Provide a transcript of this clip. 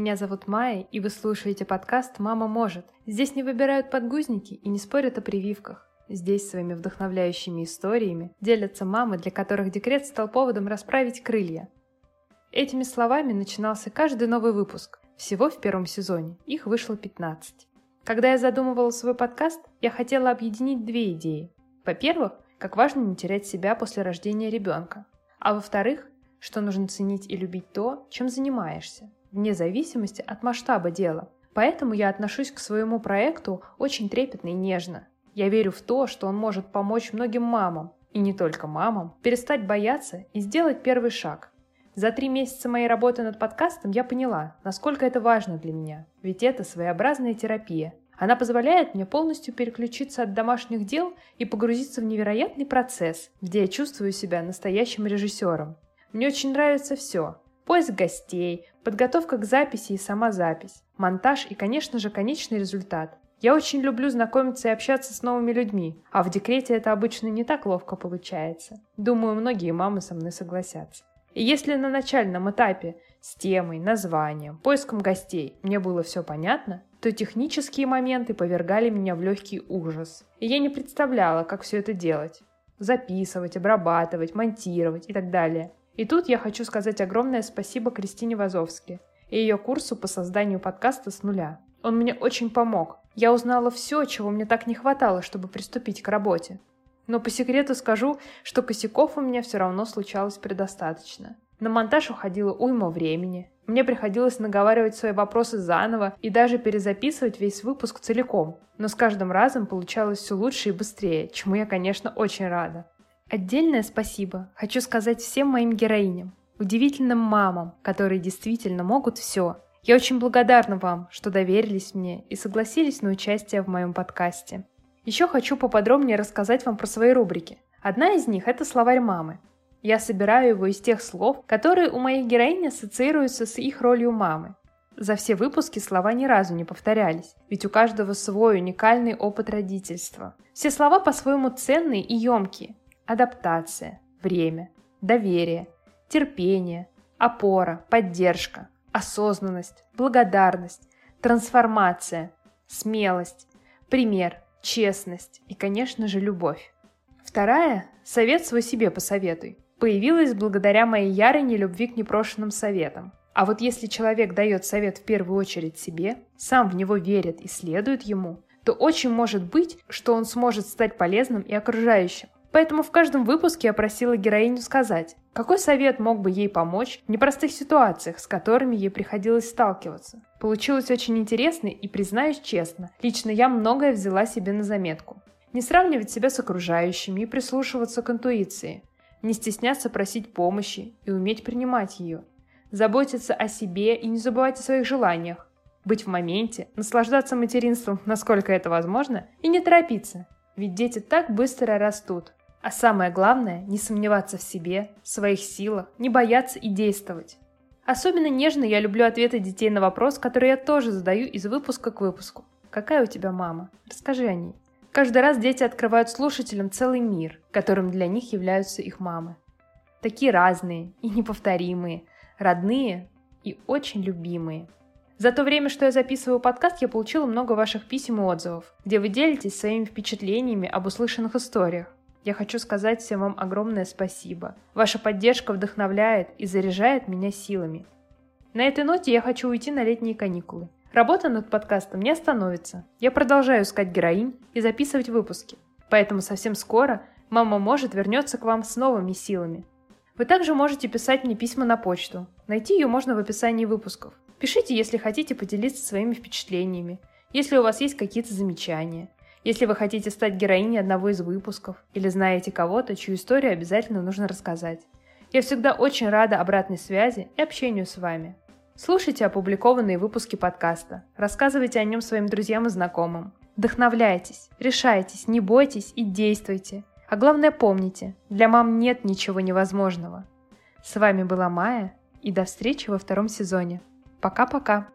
Меня зовут Майя, и вы слушаете подкаст «Мама может». Здесь не выбирают подгузники и не спорят о прививках. Здесь своими вдохновляющими историями делятся мамы, для которых декрет стал поводом расправить крылья. Этими словами начинался каждый новый выпуск. Всего в первом сезоне. Их вышло 15. Когда я задумывала свой подкаст, я хотела объединить две идеи. Во-первых, как важно не терять себя после рождения ребенка. А во-вторых, что нужно ценить и любить то, чем занимаешься, вне зависимости от масштаба дела. Поэтому я отношусь к своему проекту очень трепетно и нежно. Я верю в то, что он может помочь многим мамам, и не только мамам, перестать бояться и сделать первый шаг. За три месяца моей работы над подкастом я поняла, насколько это важно для меня, ведь это своеобразная терапия, она позволяет мне полностью переключиться от домашних дел и погрузиться в невероятный процесс, где я чувствую себя настоящим режиссером. Мне очень нравится все. Поиск гостей, подготовка к записи и сама запись, монтаж и, конечно же, конечный результат. Я очень люблю знакомиться и общаться с новыми людьми, а в декрете это обычно не так ловко получается. Думаю, многие мамы со мной согласятся. И если на начальном этапе с темой, названием, поиском гостей мне было все понятно, то технические моменты повергали меня в легкий ужас. И я не представляла, как все это делать. Записывать, обрабатывать, монтировать и так далее. И тут я хочу сказать огромное спасибо Кристине Вазовски и ее курсу по созданию подкаста с нуля. Он мне очень помог. Я узнала все, чего мне так не хватало, чтобы приступить к работе. Но по секрету скажу, что косяков у меня все равно случалось предостаточно. На монтаж уходило уйма времени. Мне приходилось наговаривать свои вопросы заново и даже перезаписывать весь выпуск целиком. Но с каждым разом получалось все лучше и быстрее, чему я, конечно, очень рада. Отдельное спасибо хочу сказать всем моим героиням, удивительным мамам, которые действительно могут все. Я очень благодарна вам, что доверились мне и согласились на участие в моем подкасте. Еще хочу поподробнее рассказать вам про свои рубрики. Одна из них – это словарь мамы. Я собираю его из тех слов, которые у моих героинь ассоциируются с их ролью мамы. За все выпуски слова ни разу не повторялись, ведь у каждого свой уникальный опыт родительства. Все слова по-своему ценные и емкие. Адаптация, время, доверие, терпение, опора, поддержка, осознанность, благодарность, трансформация, смелость, пример, честность и, конечно же, любовь. Вторая – совет свой себе посоветуй появилась благодаря моей ярой нелюбви к непрошенным советам. А вот если человек дает совет в первую очередь себе, сам в него верит и следует ему, то очень может быть, что он сможет стать полезным и окружающим. Поэтому в каждом выпуске я просила героиню сказать, какой совет мог бы ей помочь в непростых ситуациях, с которыми ей приходилось сталкиваться. Получилось очень интересно и, признаюсь честно, лично я многое взяла себе на заметку. Не сравнивать себя с окружающими и прислушиваться к интуиции не стесняться просить помощи и уметь принимать ее, заботиться о себе и не забывать о своих желаниях, быть в моменте, наслаждаться материнством, насколько это возможно, и не торопиться, ведь дети так быстро растут. А самое главное – не сомневаться в себе, в своих силах, не бояться и действовать. Особенно нежно я люблю ответы детей на вопрос, который я тоже задаю из выпуска к выпуску. Какая у тебя мама? Расскажи о ней. Каждый раз дети открывают слушателям целый мир, которым для них являются их мамы. Такие разные и неповторимые, родные и очень любимые. За то время, что я записываю подкаст, я получила много ваших писем и отзывов, где вы делитесь своими впечатлениями об услышанных историях. Я хочу сказать всем вам огромное спасибо. Ваша поддержка вдохновляет и заряжает меня силами. На этой ноте я хочу уйти на летние каникулы. Работа над подкастом не остановится. Я продолжаю искать героинь и записывать выпуски. Поэтому совсем скоро «Мама может» вернется к вам с новыми силами. Вы также можете писать мне письма на почту. Найти ее можно в описании выпусков. Пишите, если хотите поделиться своими впечатлениями, если у вас есть какие-то замечания, если вы хотите стать героиней одного из выпусков или знаете кого-то, чью историю обязательно нужно рассказать. Я всегда очень рада обратной связи и общению с вами. Слушайте опубликованные выпуски подкаста, рассказывайте о нем своим друзьям и знакомым. Вдохновляйтесь, решайтесь, не бойтесь и действуйте. А главное помните, для мам нет ничего невозможного. С вами была Майя, и до встречи во втором сезоне. Пока-пока!